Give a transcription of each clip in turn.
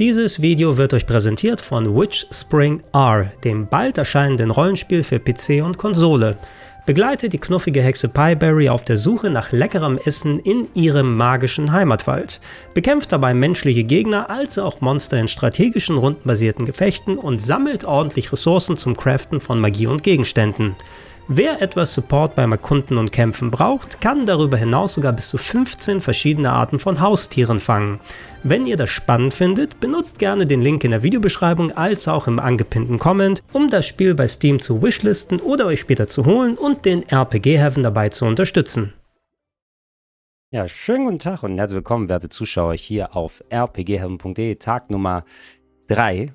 Dieses Video wird euch präsentiert von Witch Spring R, dem bald erscheinenden Rollenspiel für PC und Konsole. Begleitet die knuffige Hexe Pieberry auf der Suche nach leckerem Essen in ihrem magischen Heimatwald, bekämpft dabei menschliche Gegner als auch Monster in strategischen rundenbasierten Gefechten und sammelt ordentlich Ressourcen zum Craften von Magie und Gegenständen. Wer etwas Support beim Erkunden und Kämpfen braucht, kann darüber hinaus sogar bis zu 15 verschiedene Arten von Haustieren fangen. Wenn ihr das spannend findet, benutzt gerne den Link in der Videobeschreibung als auch im angepinnten Comment, um das Spiel bei Steam zu wishlisten oder euch später zu holen und den RPG Heaven dabei zu unterstützen. Ja, schönen guten Tag und herzlich willkommen, werte Zuschauer, hier auf rpgheaven.de, Tag Nummer 3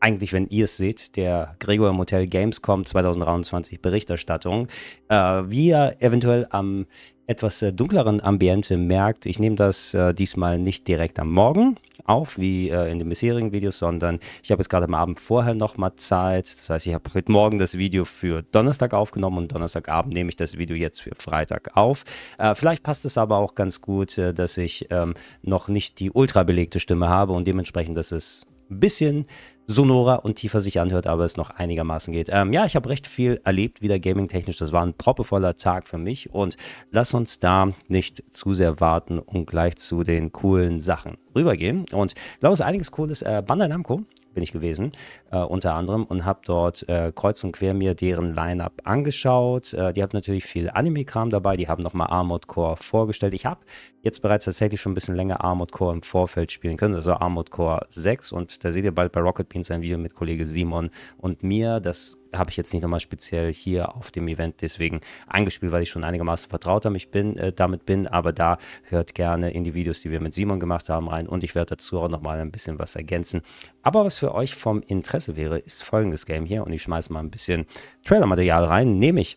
eigentlich, wenn ihr es seht, der Gregor im Hotel Gamescom 2023 Berichterstattung. Äh, wie ihr eventuell am etwas äh, dunkleren Ambiente merkt, ich nehme das äh, diesmal nicht direkt am Morgen auf, wie äh, in den bisherigen Videos, sondern ich habe jetzt gerade am Abend vorher nochmal Zeit. Das heißt, ich habe heute Morgen das Video für Donnerstag aufgenommen und Donnerstagabend nehme ich das Video jetzt für Freitag auf. Äh, vielleicht passt es aber auch ganz gut, äh, dass ich ähm, noch nicht die ultra belegte Stimme habe und dementsprechend, dass es ein bisschen sonorer und tiefer sich anhört, aber es noch einigermaßen geht. Ähm, ja, ich habe recht viel erlebt, wieder gaming-technisch. Das war ein proppevoller Tag für mich und lass uns da nicht zu sehr warten und gleich zu den coolen Sachen rübergehen. Und ich glaube, es ist einiges Cooles. Äh, Bandai Namco bin ich gewesen, äh, unter anderem, und habe dort äh, kreuz und quer mir deren Line-Up angeschaut. Äh, die haben natürlich viel Anime-Kram dabei, die haben nochmal Armored Core vorgestellt. Ich habe jetzt bereits tatsächlich schon ein bisschen länger Armored Core im Vorfeld spielen können, also Armored Core 6 und da seht ihr bald bei Rocket Beans ein Video mit Kollege Simon und mir. Das habe ich jetzt nicht nochmal speziell hier auf dem Event deswegen eingespielt, weil ich schon einigermaßen vertraut damit bin, äh, damit bin. Aber da hört gerne in die Videos, die wir mit Simon gemacht haben, rein und ich werde dazu auch nochmal ein bisschen was ergänzen. Aber was für euch vom Interesse wäre, ist folgendes Game hier und ich schmeiße mal ein bisschen Trailer-Material rein, nämlich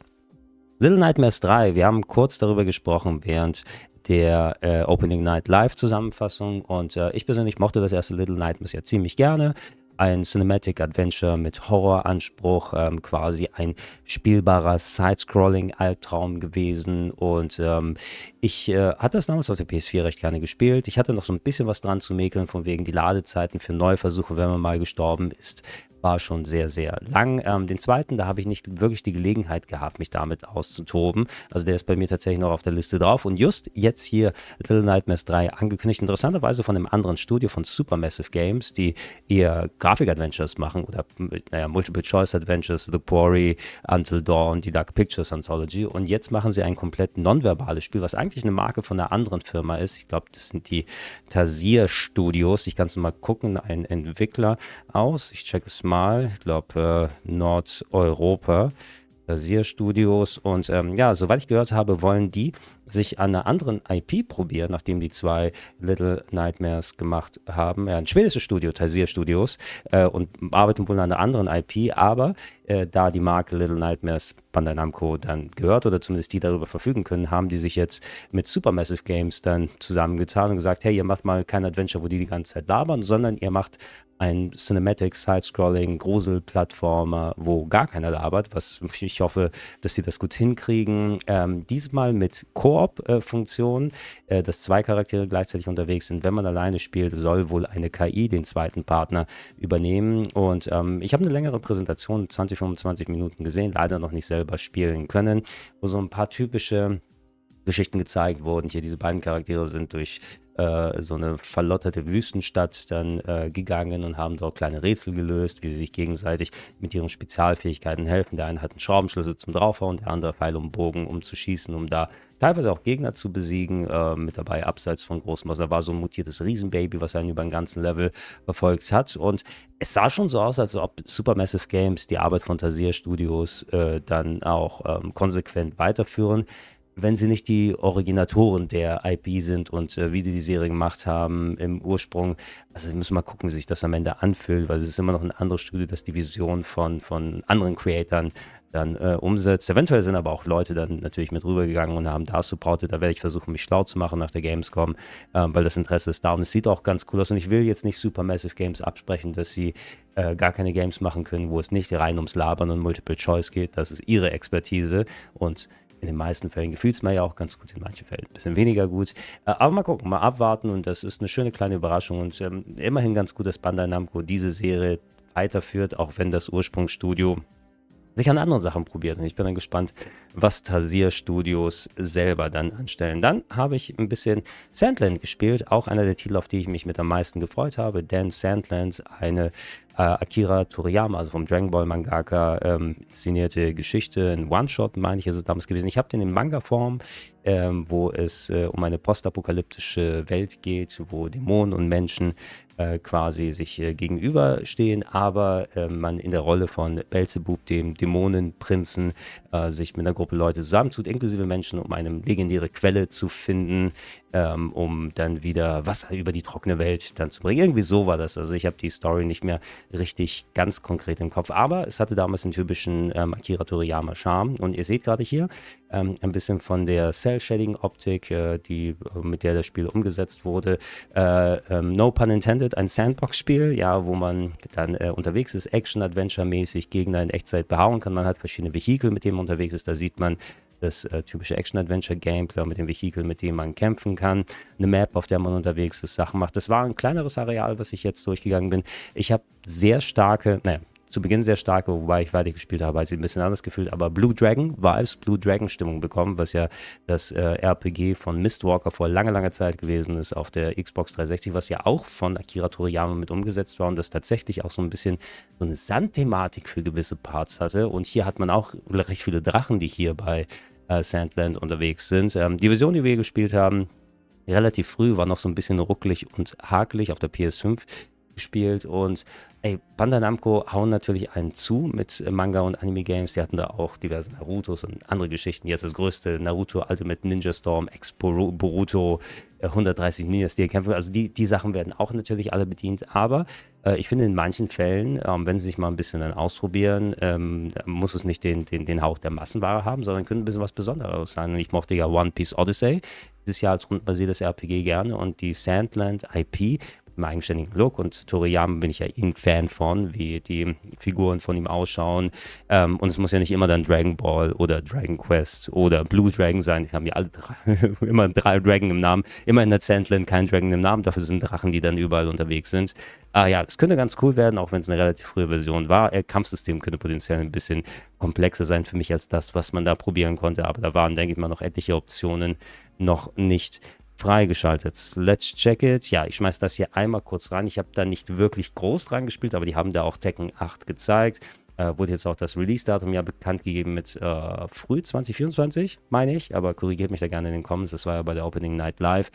Little Nightmares 3. Wir haben kurz darüber gesprochen, während der äh, Opening Night Live Zusammenfassung und äh, ich persönlich mochte das erste Little Nightmares ja ziemlich gerne ein Cinematic Adventure mit Horroranspruch, ähm, quasi ein spielbarer Side-Scrolling-Albtraum gewesen. Und ähm, ich äh, hatte das damals auf der PS4 recht gerne gespielt. Ich hatte noch so ein bisschen was dran zu mäkeln, von wegen die Ladezeiten für Neuversuche, wenn man mal gestorben ist, war schon sehr, sehr lang. Ähm, den zweiten, da habe ich nicht wirklich die Gelegenheit gehabt, mich damit auszutoben. Also der ist bei mir tatsächlich noch auf der Liste drauf. Und just jetzt hier Little Nightmares 3 angekündigt, interessanterweise von einem anderen Studio, von Supermassive Games, die eher Grafik-Adventures machen oder, naja, Multiple-Choice-Adventures, The Quarry, Until Dawn, die Dark Pictures Anthology. Und jetzt machen sie ein komplett nonverbales Spiel, was eigentlich eine Marke von einer anderen Firma ist. Ich glaube, das sind die Tasier Studios. Ich kann es mal gucken, ein Entwickler aus. Ich check es mal mal, ich glaube äh, Nordeuropa, Studios und ähm, ja, soweit ich gehört habe, wollen die sich an einer anderen IP probieren, nachdem die zwei Little Nightmares gemacht haben. Ja, ein schwedisches Studio, Taisir Studios, äh, und arbeiten wohl an einer anderen IP, aber äh, da die Marke Little Nightmares Bandai Namco dann gehört oder zumindest die darüber verfügen können, haben die sich jetzt mit Supermassive Games dann zusammengetan und gesagt, hey, ihr macht mal kein Adventure, wo die die ganze Zeit labern, sondern ihr macht ein Cinematic Side-Scrolling Grusel-Plattformer, wo gar keiner labert, was ich hoffe, dass sie das gut hinkriegen. Ähm, diesmal mit Koop-Funktion, äh, dass zwei Charaktere gleichzeitig unterwegs sind. Wenn man alleine spielt, soll wohl eine KI den zweiten Partner übernehmen. Und ähm, ich habe eine längere Präsentation, 20, 25 Minuten gesehen, leider noch nicht selber spielen können, wo so ein paar typische Geschichten gezeigt wurden. Hier diese beiden Charaktere sind durch äh, so eine verlotterte Wüstenstadt dann äh, gegangen und haben dort kleine Rätsel gelöst, wie sie sich gegenseitig mit ihren Spezialfähigkeiten helfen. Der eine hat einen Schraubenschlüssel zum Draufhauen, der andere Pfeil um Bogen, um zu schießen, um da teilweise auch Gegner zu besiegen. Äh, mit dabei abseits von Großmaus. Da war so ein mutiertes Riesenbaby, was einen über den ganzen Level verfolgt hat. Und es sah schon so aus, als ob Supermassive Games die Arbeit von Tasier Studios äh, dann auch ähm, konsequent weiterführen wenn sie nicht die Originatoren der IP sind und äh, wie sie die Serie gemacht haben im Ursprung. Also wir müssen mal gucken, wie sich das am Ende anfühlt, weil es ist immer noch ein anderes Studio, das die Vision von, von anderen Creatoren dann äh, umsetzt. Eventuell sind aber auch Leute dann natürlich mit rübergegangen und haben da supportet. Da werde ich versuchen, mich schlau zu machen nach der Gamescom, äh, weil das Interesse ist da und es sieht auch ganz cool aus. Und ich will jetzt nicht Supermassive Games absprechen, dass sie äh, gar keine Games machen können, wo es nicht rein ums Labern und Multiple Choice geht. Das ist ihre Expertise und In den meisten Fällen gefiel es mir ja auch ganz gut, in manchen Fällen ein bisschen weniger gut. Äh, aber mal gucken, mal abwarten und das ist eine schöne kleine Überraschung und ähm, immerhin ganz gut, dass Bandai Namco diese Serie weiterführt, auch wenn das Ursprungsstudio sich an anderen Sachen probiert. Und ich bin dann gespannt, was Tasier Studios selber dann anstellen. Dann habe ich ein bisschen Sandland gespielt, auch einer der Titel, auf die ich mich mit am meisten gefreut habe. Dan Sandland, eine äh, Akira Toriyama, also vom Dragon Ball Mangaka, ähm, inszenierte Geschichte, ein One-Shot, meine ich, ist es damals gewesen. Ich habe den in Manga-Form, ähm, wo es äh, um eine postapokalyptische Welt geht, wo Dämonen und Menschen äh, quasi sich äh, gegenüberstehen, aber äh, man in der Rolle von Belzebub, dem Dämonenprinzen, sich mit einer Gruppe Leute zusammentut, inklusive Menschen, um eine legendäre Quelle zu finden, ähm, um dann wieder Wasser über die trockene Welt dann zu bringen. Irgendwie so war das. Also ich habe die Story nicht mehr richtig ganz konkret im Kopf, aber es hatte damals den typischen ähm, Akira Toriyama Charme und ihr seht gerade hier ähm, ein bisschen von der Cell-Shading-Optik, äh, die, mit der das Spiel umgesetzt wurde. Äh, ähm, no pun intended, ein Sandbox-Spiel, ja, wo man dann äh, unterwegs ist, Action-Adventure-mäßig Gegner in Echtzeit behauen kann. Man hat verschiedene Vehikel, mit denen man unterwegs ist. Da sieht man das äh, typische Action-Adventure-Gameplay mit dem Vehikel, mit dem man kämpfen kann, eine Map, auf der man unterwegs ist, Sachen macht. Das war ein kleineres Areal, was ich jetzt durchgegangen bin. Ich habe sehr starke, naja, zu Beginn sehr starke, wobei ich weiter gespielt habe, als ich ein bisschen anders gefühlt, aber Blue Dragon Vibes, Blue Dragon Stimmung bekommen, was ja das äh, RPG von Mistwalker vor langer, langer Zeit gewesen ist auf der Xbox 360, was ja auch von Akira Toriyama mit umgesetzt war und das tatsächlich auch so ein bisschen so eine Sandthematik für gewisse Parts hatte. Und hier hat man auch recht viele Drachen, die hier bei äh, Sandland unterwegs sind. Ähm, die Version, die wir gespielt haben, relativ früh, war noch so ein bisschen ruckelig und hakelig auf der PS5 gespielt und ey, Bandai Namco hauen natürlich einen zu mit Manga und Anime Games. Die hatten da auch diverse Narutos und andere Geschichten. Jetzt das größte Naruto Ultimate Ninja Storm, Ex Boruto, 130 Ninja Steel Kämpfe. Also die, die Sachen werden auch natürlich alle bedient. Aber äh, ich finde in manchen Fällen, ähm, wenn sie sich mal ein bisschen dann ausprobieren, ähm, muss es nicht den, den, den Hauch der Massenware haben, sondern könnte ein bisschen was Besonderes sein. Und ich mochte ja One Piece Odyssey dieses Jahr als rundbasiertes RPG gerne und die Sandland IP im eigenständigen Look und Toriyama bin ich ja ein Fan von, wie die Figuren von ihm ausschauen. Ähm, und es muss ja nicht immer dann Dragon Ball oder Dragon Quest oder Blue Dragon sein. Die haben ja alle drei, immer drei Dragon im Namen. Immer in der Sandland kein Dragon im Namen. Dafür sind Drachen, die dann überall unterwegs sind. Ah ja, es könnte ganz cool werden, auch wenn es eine relativ frühe Version war. Äh, Kampfsystem könnte potenziell ein bisschen komplexer sein für mich als das, was man da probieren konnte. Aber da waren, denke ich mal, noch etliche Optionen noch nicht freigeschaltet. Let's check it. Ja, ich schmeiß das hier einmal kurz rein. Ich habe da nicht wirklich groß dran gespielt, aber die haben da auch Tekken 8 gezeigt. Äh, wurde jetzt auch das Release-Datum ja bekannt gegeben mit äh, früh 2024, meine ich. Aber korrigiert mich da gerne in den Comments. Das war ja bei der Opening Night Live.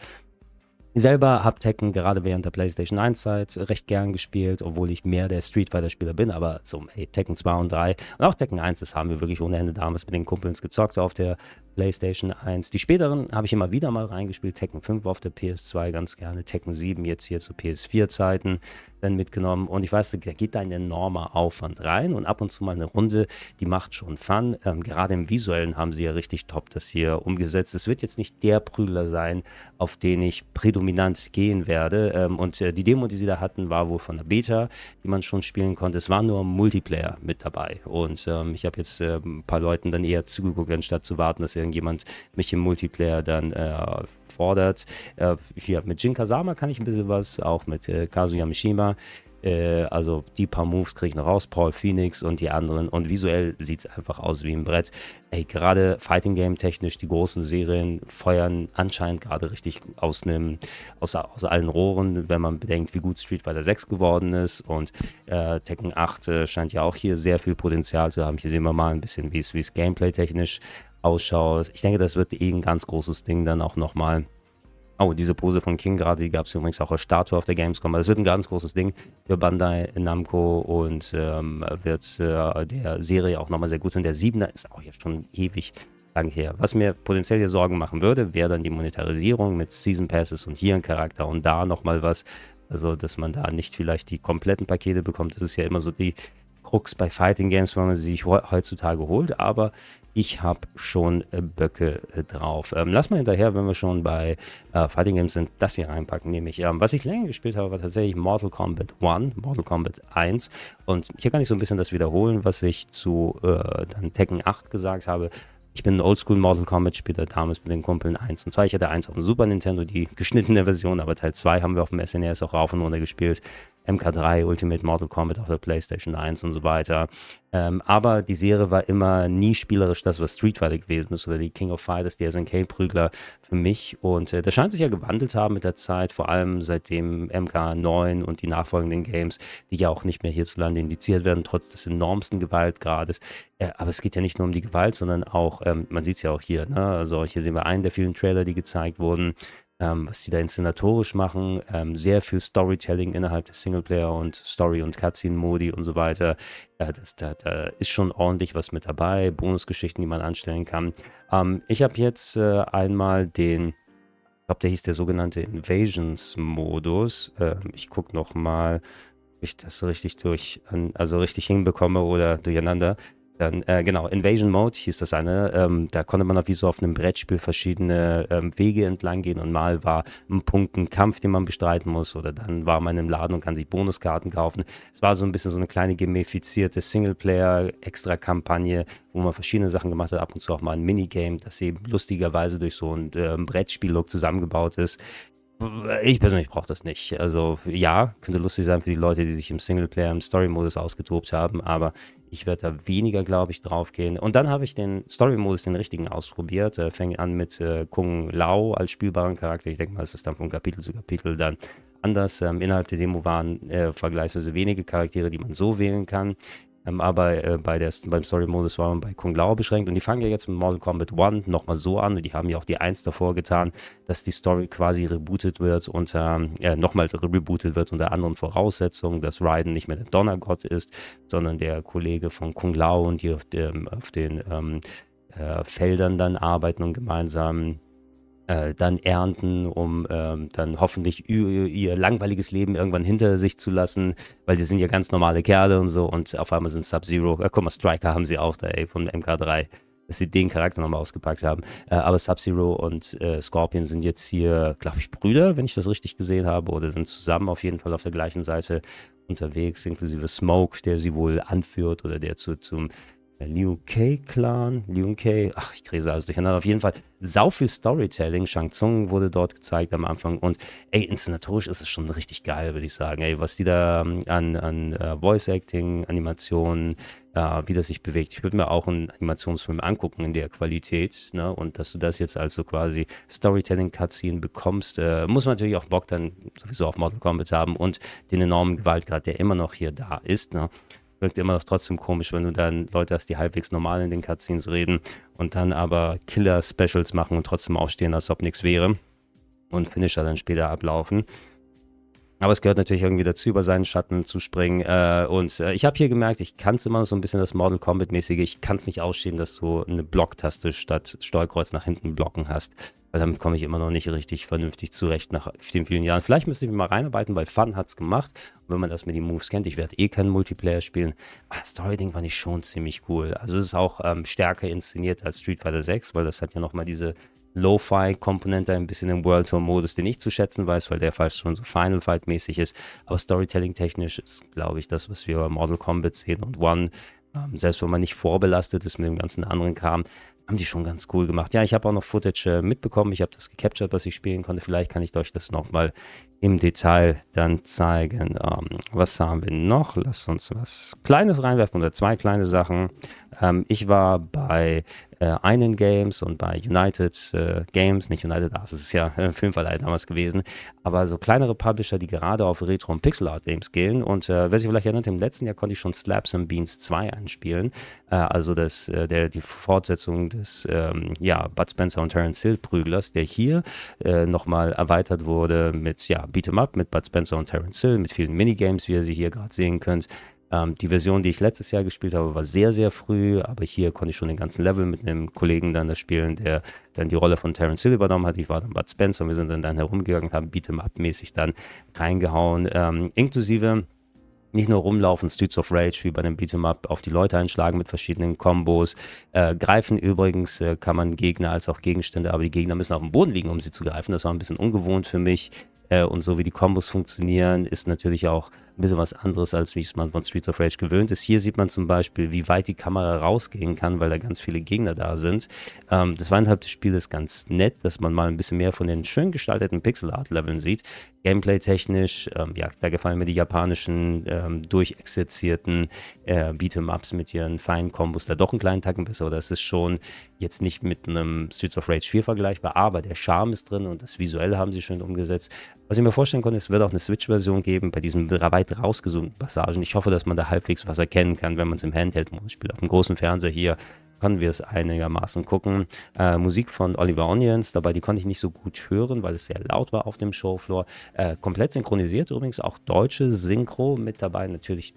Ich selber habe Tekken gerade während der PlayStation 1 Zeit recht gern gespielt, obwohl ich mehr der Street Fighter Spieler bin, aber so, hey, Tekken 2 und 3 und auch Tekken 1, das haben wir wirklich ohne Ende damals mit den Kumpels gezockt auf der PlayStation 1. Die späteren habe ich immer wieder mal reingespielt. Tekken 5 auf der PS2 ganz gerne. Tekken 7 jetzt hier zu PS4-Zeiten dann mitgenommen. Und ich weiß, da geht da ein enormer Aufwand rein. Und ab und zu mal eine Runde, die macht schon Fun. Ähm, gerade im Visuellen haben sie ja richtig top das hier umgesetzt. Es wird jetzt nicht der Prügler sein, auf den ich prädominant gehen werde. Ähm, und äh, die Demo, die sie da hatten, war wohl von der Beta, die man schon spielen konnte. Es war nur Multiplayer mit dabei. Und ähm, ich habe jetzt äh, ein paar Leuten dann eher zugeguckt, anstatt zu warten, dass sie irgendjemand mich im Multiplayer dann äh, fordert. Äh, hier mit Jin Kazama kann ich ein bisschen was, auch mit äh, Kazuya Mishima. Äh, also die paar Moves kriege ich noch raus, Paul Phoenix und die anderen. Und visuell sieht es einfach aus wie ein Brett. Ey, gerade Fighting Game technisch, die großen Serien feuern anscheinend gerade richtig aus, einem, aus, aus allen Rohren, wenn man bedenkt, wie gut Street Fighter 6 geworden ist. Und äh, Tekken 8 äh, scheint ja auch hier sehr viel Potenzial zu haben. Hier sehen wir mal ein bisschen, wie es Gameplay technisch ausschaut. Ich denke, das wird eh ein ganz großes Ding dann auch nochmal. Oh, diese Pose von King gerade, die gab es übrigens auch als Statue auf der Gamescom. Das wird ein ganz großes Ding für Bandai Namco und ähm, wird äh, der Serie auch nochmal sehr gut. Und der Siebener ist auch jetzt schon ewig lang her. Was mir potenziell hier Sorgen machen würde, wäre dann die Monetarisierung mit Season Passes und hier ein Charakter und da nochmal was. Also, dass man da nicht vielleicht die kompletten Pakete bekommt. Das ist ja immer so die Krux bei Fighting Games, wenn man sie sich heutzutage holt. Aber ich habe schon äh, Böcke äh, drauf. Ähm, lass mal hinterher, wenn wir schon bei äh, Fighting Games sind, das hier reinpacken, nämlich. Ähm, was ich länger gespielt habe, war tatsächlich Mortal Kombat 1, Mortal Kombat 1. Und hier kann ich so ein bisschen das wiederholen, was ich zu äh, dann Tekken 8 gesagt habe. Ich bin ein Oldschool Mortal Kombat Spieler, damals mit den Kumpeln 1 und 2. Ich hatte 1 auf dem Super Nintendo, die geschnittene Version, aber Teil 2 haben wir auf dem SNES auch rauf und runter gespielt. MK3, Ultimate Mortal Kombat auf der PlayStation 1 und so weiter. Ähm, aber die Serie war immer nie spielerisch das, was Street Fighter gewesen ist oder die King of Fighters, die SNK-Prügler für mich. Und äh, das scheint sich ja gewandelt haben mit der Zeit, vor allem seitdem MK9 und die nachfolgenden Games, die ja auch nicht mehr hierzulande indiziert werden, trotz des enormsten Gewaltgrades. Äh, aber es geht ja nicht nur um die Gewalt, sondern auch, ähm, man sieht es ja auch hier, ne? also hier sehen wir einen der vielen Trailer, die gezeigt wurden ähm, was die da inszenatorisch machen. Ähm, sehr viel Storytelling innerhalb des Singleplayer und Story- und Cutscene-Modi und so weiter. Äh, das, da, da, ist schon ordentlich was mit dabei. Bonusgeschichten, die man anstellen kann. Ähm, ich habe jetzt äh, einmal den, ich glaube, der hieß der sogenannte Invasions-Modus. Äh, ich gucke nochmal, ob ich das richtig durch, also richtig hinbekomme oder durcheinander. Dann, äh, genau, Invasion Mode hieß das eine. Ähm, da konnte man auch wie so auf einem Brettspiel verschiedene ähm, Wege entlang gehen und mal war ein Punkt ein Kampf, den man bestreiten muss oder dann war man im Laden und kann sich Bonuskarten kaufen. Es war so ein bisschen so eine kleine gamifizierte Singleplayer-Extra-Kampagne, wo man verschiedene Sachen gemacht hat, ab und zu auch mal ein Minigame, das eben lustigerweise durch so ein äh, Brettspiel-Look zusammengebaut ist. Ich persönlich brauche das nicht. Also ja, könnte lustig sein für die Leute, die sich im Singleplayer, im Story-Modus ausgetobt haben, aber ich werde da weniger, glaube ich, drauf gehen. Und dann habe ich den Story-Modus, den richtigen, ausprobiert. Äh, Fängt an mit äh, Kung Lao als spielbaren Charakter. Ich denke mal, es ist dann von Kapitel zu Kapitel dann anders. Ähm, innerhalb der Demo waren äh, vergleichsweise wenige Charaktere, die man so wählen kann. Ähm, aber äh, bei der, beim Story-Modus war man bei Kung Lao beschränkt. Und die fangen ja jetzt mit Mortal Kombat 1 nochmal so an. Und die haben ja auch die 1 davor getan, dass die Story quasi rebootet wird unter, äh, nochmals rebootet wird unter anderen Voraussetzungen, dass Raiden nicht mehr der Donnergott ist, sondern der Kollege von Kung Lao und die auf, dem, auf den ähm, äh, Feldern dann arbeiten und gemeinsam äh, dann ernten, um ähm, dann hoffentlich ihr, langweiliges Leben irgendwann hinter sich zu lassen, weil sie sind ja ganz normale Kerle und so und auf einmal sind Sub-Zero, äh, guck mal, Striker haben sie auch da, ey, von MK3, dass sie den Charakter nochmal ausgepackt haben. Äh, aber Sub-Zero und äh, Scorpion sind jetzt hier, glaube ich, Brüder, wenn ich das richtig gesehen habe, oder sind zusammen auf jeden Fall auf der gleichen Seite unterwegs, inklusive Smoke, der sie wohl anführt oder der zu, zum Liu Kei-Clan, Liu Kei, ach, ich kriege alles durcheinander. Auf jeden Fall sau viel Storytelling. Shang Tsung wurde dort gezeigt am Anfang. Und ey, inszenatorisch ist es schon richtig geil, würde ich sagen. Ey, was die da ähm, an, an uh, Voice-Acting, Animationen, uh, wie das sich bewegt. Ich würde mir auch einen Animationsfilm angucken in der Qualität. Ne? Und dass du das jetzt also quasi Storytelling-Cutscene bekommst, uh, muss man natürlich auch Bock dann sowieso auf Mortal Kombat haben und den enormen Gewaltgrad, der immer noch hier da ist. Ne? Wirkt immer noch trotzdem komisch, wenn du dann Leute hast, die halbwegs normal in den Cutscenes reden und dann aber Killer-Specials machen und trotzdem aufstehen, als ob nichts wäre und Finisher dann später ablaufen. Aber es gehört natürlich irgendwie dazu, über seinen Schatten zu springen. Äh, und äh, ich habe hier gemerkt, ich kann es immer noch so ein bisschen das Mortal Kombat-mäßige. Ich kann es nicht ausschieben, dass du eine Blocktaste statt Steuerkreuz nach hinten blocken hast. Weil damit komme ich immer noch nicht richtig vernünftig zurecht nach vielen, vielen Jahren. Vielleicht müsste ich mich mal reinarbeiten, weil Fun hat es gemacht. Und wenn man das mit den Moves kennt, ich werde eh keinen Multiplayer spielen. Aber das Story-Ding fand ich schon ziemlich cool. Also es ist auch ähm, stärker inszeniert als Street Fighter 6, weil das hat ja nochmal diese Lo-Fi-Komponente ein bisschen im World Tour-Modus, den ich zu schätzen weiß, weil der fast schon so Final Fight-mäßig ist. Aber Storytelling-technisch ist, glaube ich, das, was wir bei Mortal Kombat sehen und One, ähm, selbst wenn man nicht vorbelastet ist mit dem ganzen anderen Kram, haben die schon ganz cool gemacht. Ja, ich habe auch noch Footage äh, mitbekommen. Ich habe das gecaptured, was ich spielen konnte. Vielleicht kann ich euch das nochmal im Detail dann zeigen. Ähm, was haben wir noch? Lass uns was Kleines reinwerfen oder zwei kleine Sachen. Ähm, ich war bei äh, einen Games und bei United äh, Games, nicht United Arts, das ist ja äh, Filmverleih damals gewesen, aber so kleinere Publisher, die gerade auf Retro- und Pixel-Art-Games gehen. Und äh, wer sich vielleicht erinnert, im letzten Jahr konnte ich schon Slaps and Beans 2 einspielen, äh, also das, äh, der, die Fortsetzung des ähm, ja, Bud Spencer und Terence Hill Prüglers, der hier äh, nochmal erweitert wurde mit ja, Beat'em Up, mit Bud Spencer und Terence Hill, mit vielen Minigames, wie ihr sie hier gerade sehen könnt. Ähm, die Version, die ich letztes Jahr gespielt habe, war sehr, sehr früh, aber hier konnte ich schon den ganzen Level mit einem Kollegen dann das spielen, der dann die Rolle von Terence Hill übernommen hat. Ich war dann Bud Spencer und wir sind dann, dann herumgegangen, haben Beat'em Up-mäßig dann reingehauen, ähm, inklusive nicht nur rumlaufen, Streets of Rage wie bei dem Beat'em Up auf die Leute einschlagen mit verschiedenen Kombos. Äh, greifen übrigens äh, kann man Gegner als auch Gegenstände, aber die Gegner müssen auf dem Boden liegen, um sie zu greifen. Das war ein bisschen ungewohnt für mich. Äh, und so wie die Kombos funktionieren, ist natürlich auch ein bisschen was anderes, als wie es man von Streets of Rage gewöhnt ist. Hier sieht man zum Beispiel, wie weit die Kamera rausgehen kann, weil da ganz viele Gegner da sind. Ähm, das Zweieinhalb des Spiels ist ganz nett, dass man mal ein bisschen mehr von den schön gestalteten Pixel-Art-Leveln sieht. Gameplay-technisch, ähm, ja, da gefallen mir die japanischen ähm, durchexerzierten äh, Beat'em-Ups mit ihren feinen Kombos da doch einen kleinen Tacken besser. Das ist schon jetzt nicht mit einem Streets of Rage 4 vergleichbar, aber der Charme ist drin und das Visuelle haben sie schön umgesetzt. Was ich mir vorstellen konnte, es wird auch eine Switch-Version geben bei diesen weit rausgezoomten Passagen. Ich hoffe, dass man da halbwegs was erkennen kann, wenn man es im Handheld-Modus spielt. Auf dem großen Fernseher hier konnten wir es einigermaßen gucken. Äh, Musik von Oliver Onions, dabei die konnte ich nicht so gut hören, weil es sehr laut war auf dem Showfloor. Äh, komplett synchronisiert übrigens, auch deutsche Synchro mit dabei. Natürlich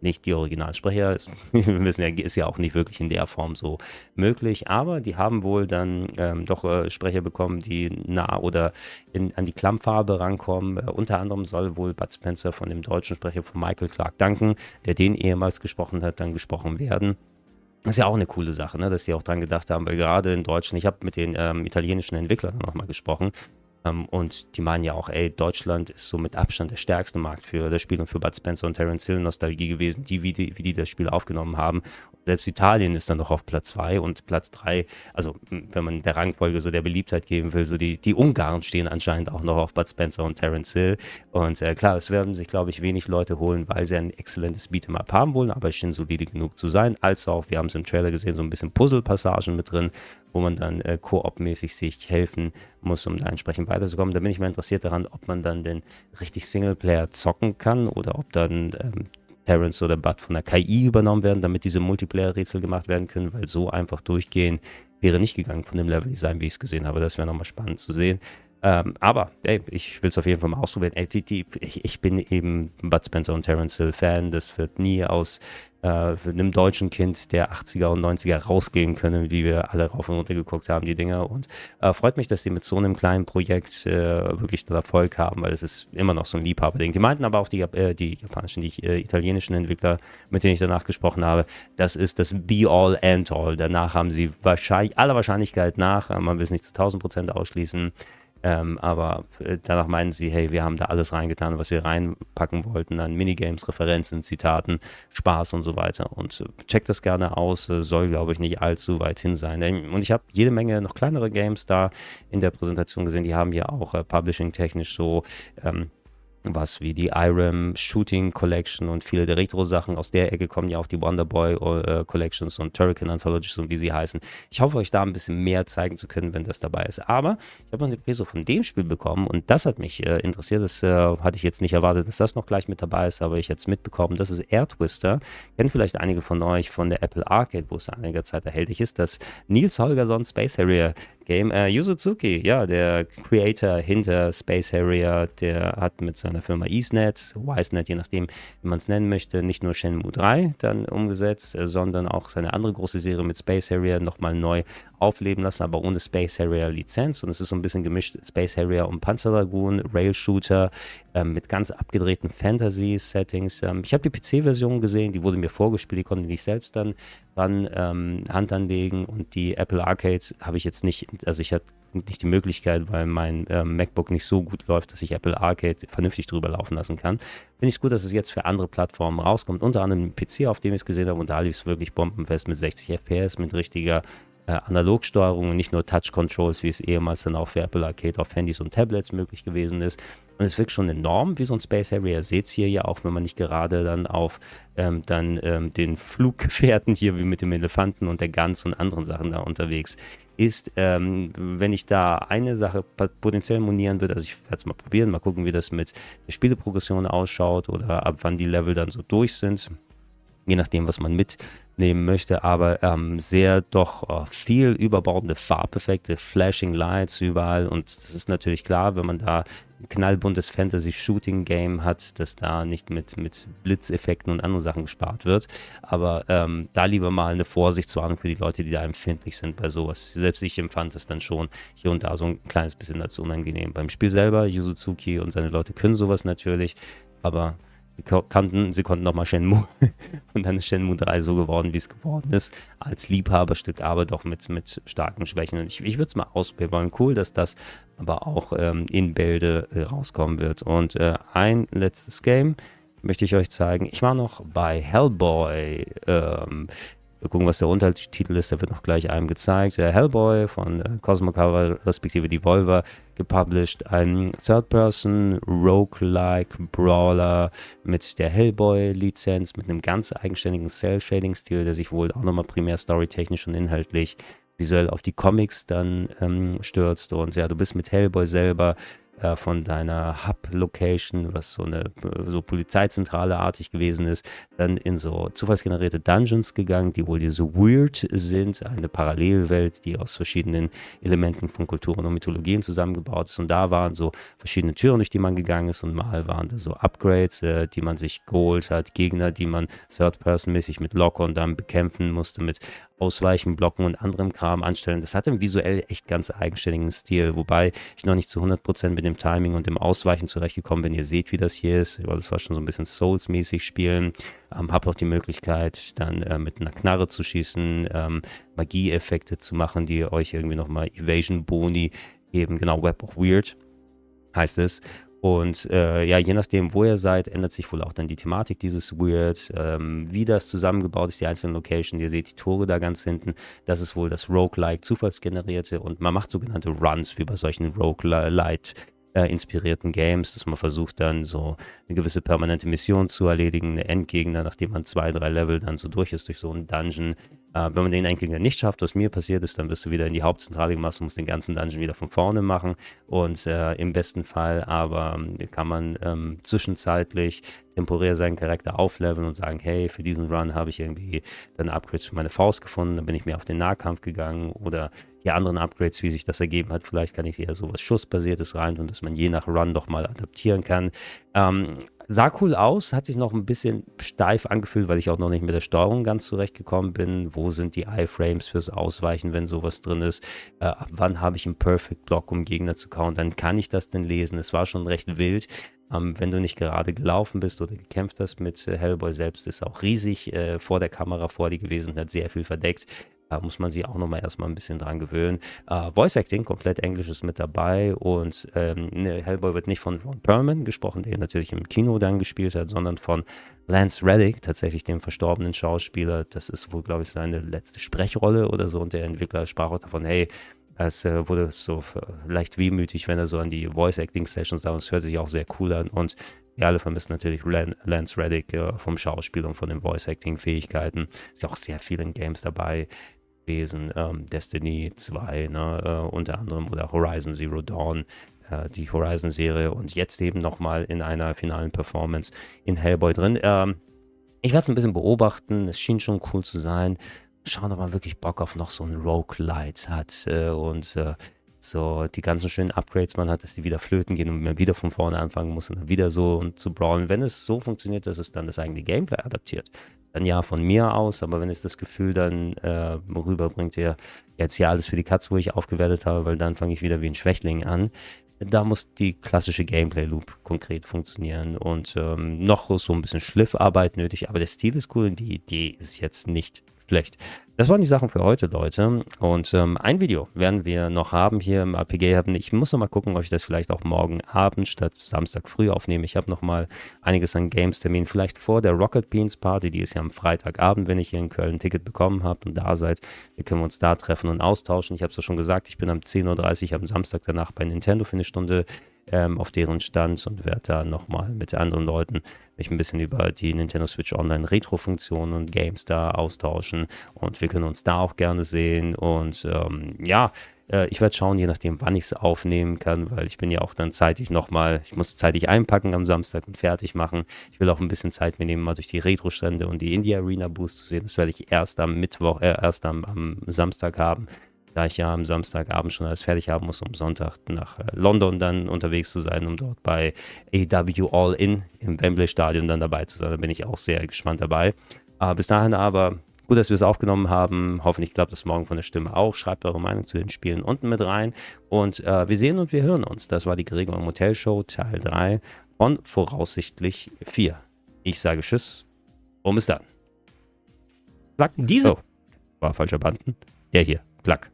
nicht die Originalsprecher. Wir wissen ja, ist ja auch nicht wirklich in der Form so möglich. Aber die haben wohl dann ähm, doch äh, Sprecher bekommen, die nah oder in, an die Klammfarbe rankommen. Äh, unter anderem soll wohl Bud Spencer von dem deutschen Sprecher von Michael Clark Duncan, der den ehemals gesprochen hat, dann gesprochen werden. Das ist ja auch eine coole Sache, ne? dass sie auch dran gedacht haben, weil gerade in Deutschland, ich habe mit den ähm, italienischen Entwicklern nochmal gesprochen, und die meinen ja auch, ey, Deutschland ist so mit Abstand der stärkste Markt für das Spiel und für Bud Spencer und Terence Hill Nostalgie gewesen, die wie, die, wie die das Spiel aufgenommen haben. Selbst Italien ist dann noch auf Platz 2 und Platz 3, also wenn man der Rangfolge so der Beliebtheit geben will, so die, die Ungarn stehen anscheinend auch noch auf Bud Spencer und Terence Hill. Und äh, klar, es werden sich, glaube ich, wenig Leute holen, weil sie ein exzellentes Beat'em Up haben wollen, aber es schien solide genug zu sein. Als auch, wir haben es im Trailer gesehen, so ein bisschen Puzzle-Passagen mit drin, wo man dann äh, koop-mäßig sich helfen muss, um da entsprechend weiterzukommen. Da bin ich mal interessiert daran, ob man dann den richtig Singleplayer zocken kann oder ob dann ähm, Terrence oder Bud von der KI übernommen werden, damit diese Multiplayer-Rätsel gemacht werden können, weil so einfach durchgehen wäre nicht gegangen von dem Level-Design, wie ich es gesehen habe. Das wäre nochmal spannend zu sehen. Ähm, aber ey, ich will es auf jeden Fall mal ausprobieren. Ey, die, die, ich, ich, bin eben Bud Spencer und Terence Hill Fan. Das wird nie aus äh, einem deutschen Kind der 80er und 90er rausgehen können, wie wir alle rauf und runter geguckt haben, die Dinger. Und äh, freut mich, dass die mit so einem kleinen Projekt äh, wirklich den Erfolg haben, weil es ist immer noch so ein Liebhaberding. Die meinten aber auch die, äh, die japanischen, die äh, italienischen Entwickler, mit denen ich danach gesprochen habe, das ist das Be-All and All. Danach haben sie wahrscheinlich, aller Wahrscheinlichkeit nach, äh, man will es nicht zu 1000 Prozent ausschließen, ähm, aber äh, danach meinen sie, hey, wir haben da alles reingetan, was wir reinpacken wollten an Minigames, Referenzen, Zitaten, Spaß und so weiter. Und äh, checkt das gerne aus, äh, soll, glaube ich, nicht allzu weit hin sein. Ähm, und ich habe jede Menge noch kleinere Games da in der Präsentation gesehen, die haben ja auch äh, publishing-technisch so ähm, was wie die IRAM Shooting Collection und viele der Retro-Sachen. Aus der Ecke kommen ja auch die Wonderboy äh, Collections und Turrican Anthologies und wie sie heißen. Ich hoffe, euch da ein bisschen mehr zeigen zu können, wenn das dabei ist. Aber ich habe eine Preso von dem Spiel bekommen und das hat mich äh, interessiert. Das äh, hatte ich jetzt nicht erwartet, dass das noch gleich mit dabei ist, aber ich es mitbekommen. Das ist Air Twister. Kennen vielleicht einige von euch von der Apple Arcade, wo es einiger Zeit erhältlich ist. Das Nils Holgersson Space Harrier Game. Äh, Yuzuzuki, ja, der Creator hinter Space Harrier, der hat mit seiner Firma EaseNet, WiseNet, je nachdem, wie man es nennen möchte, nicht nur Shenmue 3 dann umgesetzt, äh, sondern auch seine andere große Serie mit Space Harrier nochmal neu aufleben lassen, aber ohne Space Harrier Lizenz. Und es ist so ein bisschen gemischt Space Harrier und Panzerdragoon, Rail Shooter ähm, mit ganz abgedrehten Fantasy-Settings. Ähm, ich habe die PC-Version gesehen, die wurde mir vorgespielt, die konnte ich selbst dann ran ähm, Hand anlegen und die Apple Arcades habe ich jetzt nicht, also ich hatte nicht die Möglichkeit, weil mein äh, MacBook nicht so gut läuft, dass ich Apple Arcade vernünftig drüber laufen lassen kann. Finde ich es gut, dass es jetzt für andere Plattformen rauskommt, unter anderem PC, auf dem ich es gesehen habe und da lief es wirklich bombenfest mit 60 FPS, mit richtiger äh, Analogsteuerung und nicht nur Touch Controls, wie es ehemals dann auch für Apple Arcade auf Handys und Tablets möglich gewesen ist. Und es wirkt schon enorm wie so ein Space Harrier. Seht es hier ja auch, wenn man nicht gerade dann auf ähm, dann ähm, den Fluggefährten hier wie mit dem Elefanten und der Gans und anderen Sachen da unterwegs ist, ähm, wenn ich da eine Sache potenziell monieren würde, also ich werde es mal probieren, mal gucken, wie das mit der Spieleprogression ausschaut oder ab wann die Level dann so durch sind je nachdem, was man mitnehmen möchte, aber ähm, sehr doch äh, viel überbordende Farbeffekte, Flashing Lights überall und das ist natürlich klar, wenn man da ein knallbuntes Fantasy-Shooting-Game hat, dass da nicht mit, mit Blitzeffekten und anderen Sachen gespart wird, aber ähm, da lieber mal eine Vorsichtswarnung für die Leute, die da empfindlich sind bei sowas. Selbst ich empfand es dann schon hier und da so ein kleines bisschen als unangenehm. Beim Spiel selber, Yuzuzuki und seine Leute können sowas natürlich, aber kannten, sie konnten nochmal Shenmue und dann ist Shenmue 3 so geworden, wie es geworden ist, als Liebhaberstück, aber doch mit, mit starken Schwächen. Und ich, ich würde es mal ausprobieren. Cool, dass das aber auch ähm, in Bälde äh, rauskommen wird. Und äh, ein letztes Game möchte ich euch zeigen. Ich war noch bei Hellboy. Ähm, wir gucken, was der Untertitel ist, der wird noch gleich einem gezeigt. Der Hellboy von äh, Cosmo Cover respektive Devolver gepublished. Ein Third-Person Roguelike Brawler mit der Hellboy-Lizenz, mit einem ganz eigenständigen Cell-Shading-Stil, der sich wohl auch nochmal primär storytechnisch und inhaltlich visuell auf die Comics dann ähm, stürzt. Und ja, du bist mit Hellboy selber äh, von deiner Hub-Location, was so eine so Polizeizentrale artig gewesen ist, dann in so zufallsgenerierte Dungeons gegangen, die wohl so weird sind, eine Parallelwelt, die aus verschiedenen Elementen von Kulturen und Mythologien zusammengebaut ist. Und da waren so verschiedene Türen, durch die man gegangen ist und mal waren da so Upgrades, äh, die man sich geholt hat, Gegner, die man Third-Person-mäßig mit Lock und dann bekämpfen musste, mit Ausweichen, Blocken und anderem Kram anstellen. Das hatte visuell echt ganz eigenständigen Stil, wobei ich noch nicht zu 100% mit dem Timing und dem Ausweichen zurechtgekommen bin. Ihr seht, wie das hier ist. Das war schon so ein bisschen Souls-mäßig spielen. Ähm, hab auch die Möglichkeit, dann äh, mit einer Knarre zu schießen, ähm, Magie-Effekte zu machen, die euch irgendwie nochmal Evasion-Boni geben. Genau, Web of Weird heißt es. Und äh, ja, je nachdem, wo ihr seid, ändert sich wohl auch dann die Thematik dieses Weird, ähm, wie das zusammengebaut ist, die einzelnen Locations. Ihr seht die Tore da ganz hinten. Das ist wohl das Roguelike zufallsgenerierte und man macht sogenannte Runs wie bei solchen Roguelite äh, inspirierten Games, dass man versucht dann so eine gewisse permanente Mission zu erledigen, eine Endgegner, nachdem man zwei, drei Level dann so durch ist durch so einen Dungeon. Äh, wenn man den Endgegner nicht schafft, was mir passiert ist, dann wirst du wieder in die Hauptzentrale gemacht und musst den ganzen Dungeon wieder von vorne machen. Und äh, im besten Fall aber ähm, kann man ähm, zwischenzeitlich temporär seinen Charakter aufleveln und sagen, hey, für diesen Run habe ich irgendwie dann Upgrades für meine Faust gefunden, dann bin ich mehr auf den Nahkampf gegangen oder die anderen Upgrades, wie sich das ergeben hat, vielleicht kann ich eher so was Schussbasiertes rein und dass man je nach Run doch mal adaptieren kann. Ähm, sah cool aus, hat sich noch ein bisschen steif angefühlt, weil ich auch noch nicht mit der Steuerung ganz zurechtgekommen bin. Wo sind die Iframes fürs Ausweichen, wenn sowas drin ist? Äh, wann habe ich einen Perfect Block, um Gegner zu countern? Kann ich das denn lesen? Es war schon recht wild. Ähm, wenn du nicht gerade gelaufen bist oder gekämpft hast mit äh, Hellboy selbst, ist auch riesig äh, vor der Kamera vor dir gewesen und hat sehr viel verdeckt. Da muss man sich auch nochmal erstmal ein bisschen dran gewöhnen. Äh, Voice Acting, komplett Englisch ist mit dabei und ähm, ne, Hellboy wird nicht von Ron Perlman gesprochen, der natürlich im Kino dann gespielt hat, sondern von Lance Reddick, tatsächlich dem verstorbenen Schauspieler. Das ist wohl, glaube ich, seine letzte Sprechrolle oder so und der Entwickler sprach auch davon, hey, es äh, wurde so leicht wehmütig, wenn er so an die Voice-Acting-Sessions da und es hört sich auch sehr cool an. Und wir alle vermissen natürlich Lance Reddick äh, vom Schauspiel und von den Voice-Acting-Fähigkeiten. Ist ja auch sehr viel in Games dabei gewesen. Ähm, Destiny 2, ne, äh, unter anderem, oder Horizon Zero Dawn, äh, die Horizon-Serie und jetzt eben nochmal in einer finalen Performance in Hellboy drin. Ähm, ich werde es ein bisschen beobachten, es schien schon cool zu sein. Schauen, ob man wirklich Bock auf noch so ein Roguelite hat äh, und äh, so die ganzen schönen Upgrades man hat, dass die wieder flöten gehen und man wieder von vorne anfangen muss und dann wieder so und zu brawlen. Wenn es so funktioniert, dass es dann das eigene Gameplay adaptiert, dann ja von mir aus, aber wenn es das Gefühl dann äh, rüberbringt, ja, jetzt hier alles für die Katze, wo ich aufgewertet habe, weil dann fange ich wieder wie ein Schwächling an. Da muss die klassische Gameplay-Loop konkret funktionieren und ähm, noch so ein bisschen Schliffarbeit nötig, aber der Stil ist cool und die Idee ist jetzt nicht schlecht. Das waren die Sachen für heute, Leute. Und ähm, ein Video werden wir noch haben hier im Hub. Ich muss noch mal gucken, ob ich das vielleicht auch morgen Abend statt Samstag früh aufnehme. Ich habe noch mal einiges an Games-Terminen. Vielleicht vor der Rocket Beans Party, die ist ja am Freitagabend, wenn ich hier in Köln ein Ticket bekommen habe und da seid. Wir können uns da treffen und austauschen. Ich habe es ja schon gesagt, ich bin am 10.30 Uhr am Samstag danach bei Nintendo für eine Stunde ähm, auf deren Stand und werde da nochmal mit anderen Leuten mich ein bisschen über die Nintendo Switch Online Retro-Funktionen und Games da austauschen und wir können uns da auch gerne sehen und ähm, ja, äh, ich werde schauen, je nachdem, wann ich es aufnehmen kann, weil ich bin ja auch dann zeitig nochmal, ich muss zeitig einpacken am Samstag und fertig machen. Ich will auch ein bisschen Zeit mir nehmen, mal durch die Retro-Stände und die Indie Arena Boost zu sehen. Das werde ich erst am Mittwoch, äh, erst am, am Samstag haben da ich ja am Samstagabend schon alles fertig haben muss, um Sonntag nach äh, London dann unterwegs zu sein, um dort bei AW All In im Wembley Stadion dann dabei zu sein. Da bin ich auch sehr gespannt dabei. Äh, bis dahin aber gut, dass wir es aufgenommen haben. Hoffentlich klappt es morgen von der Stimme auch. Schreibt eure Meinung zu den Spielen unten mit rein. Und äh, wir sehen und wir hören uns. Das war die Gregor Motel Show Teil 3 von voraussichtlich 4. Ich sage Tschüss. Und bis dann. Klack. Diese. Oh, war falscher Button. Der hier. Klack.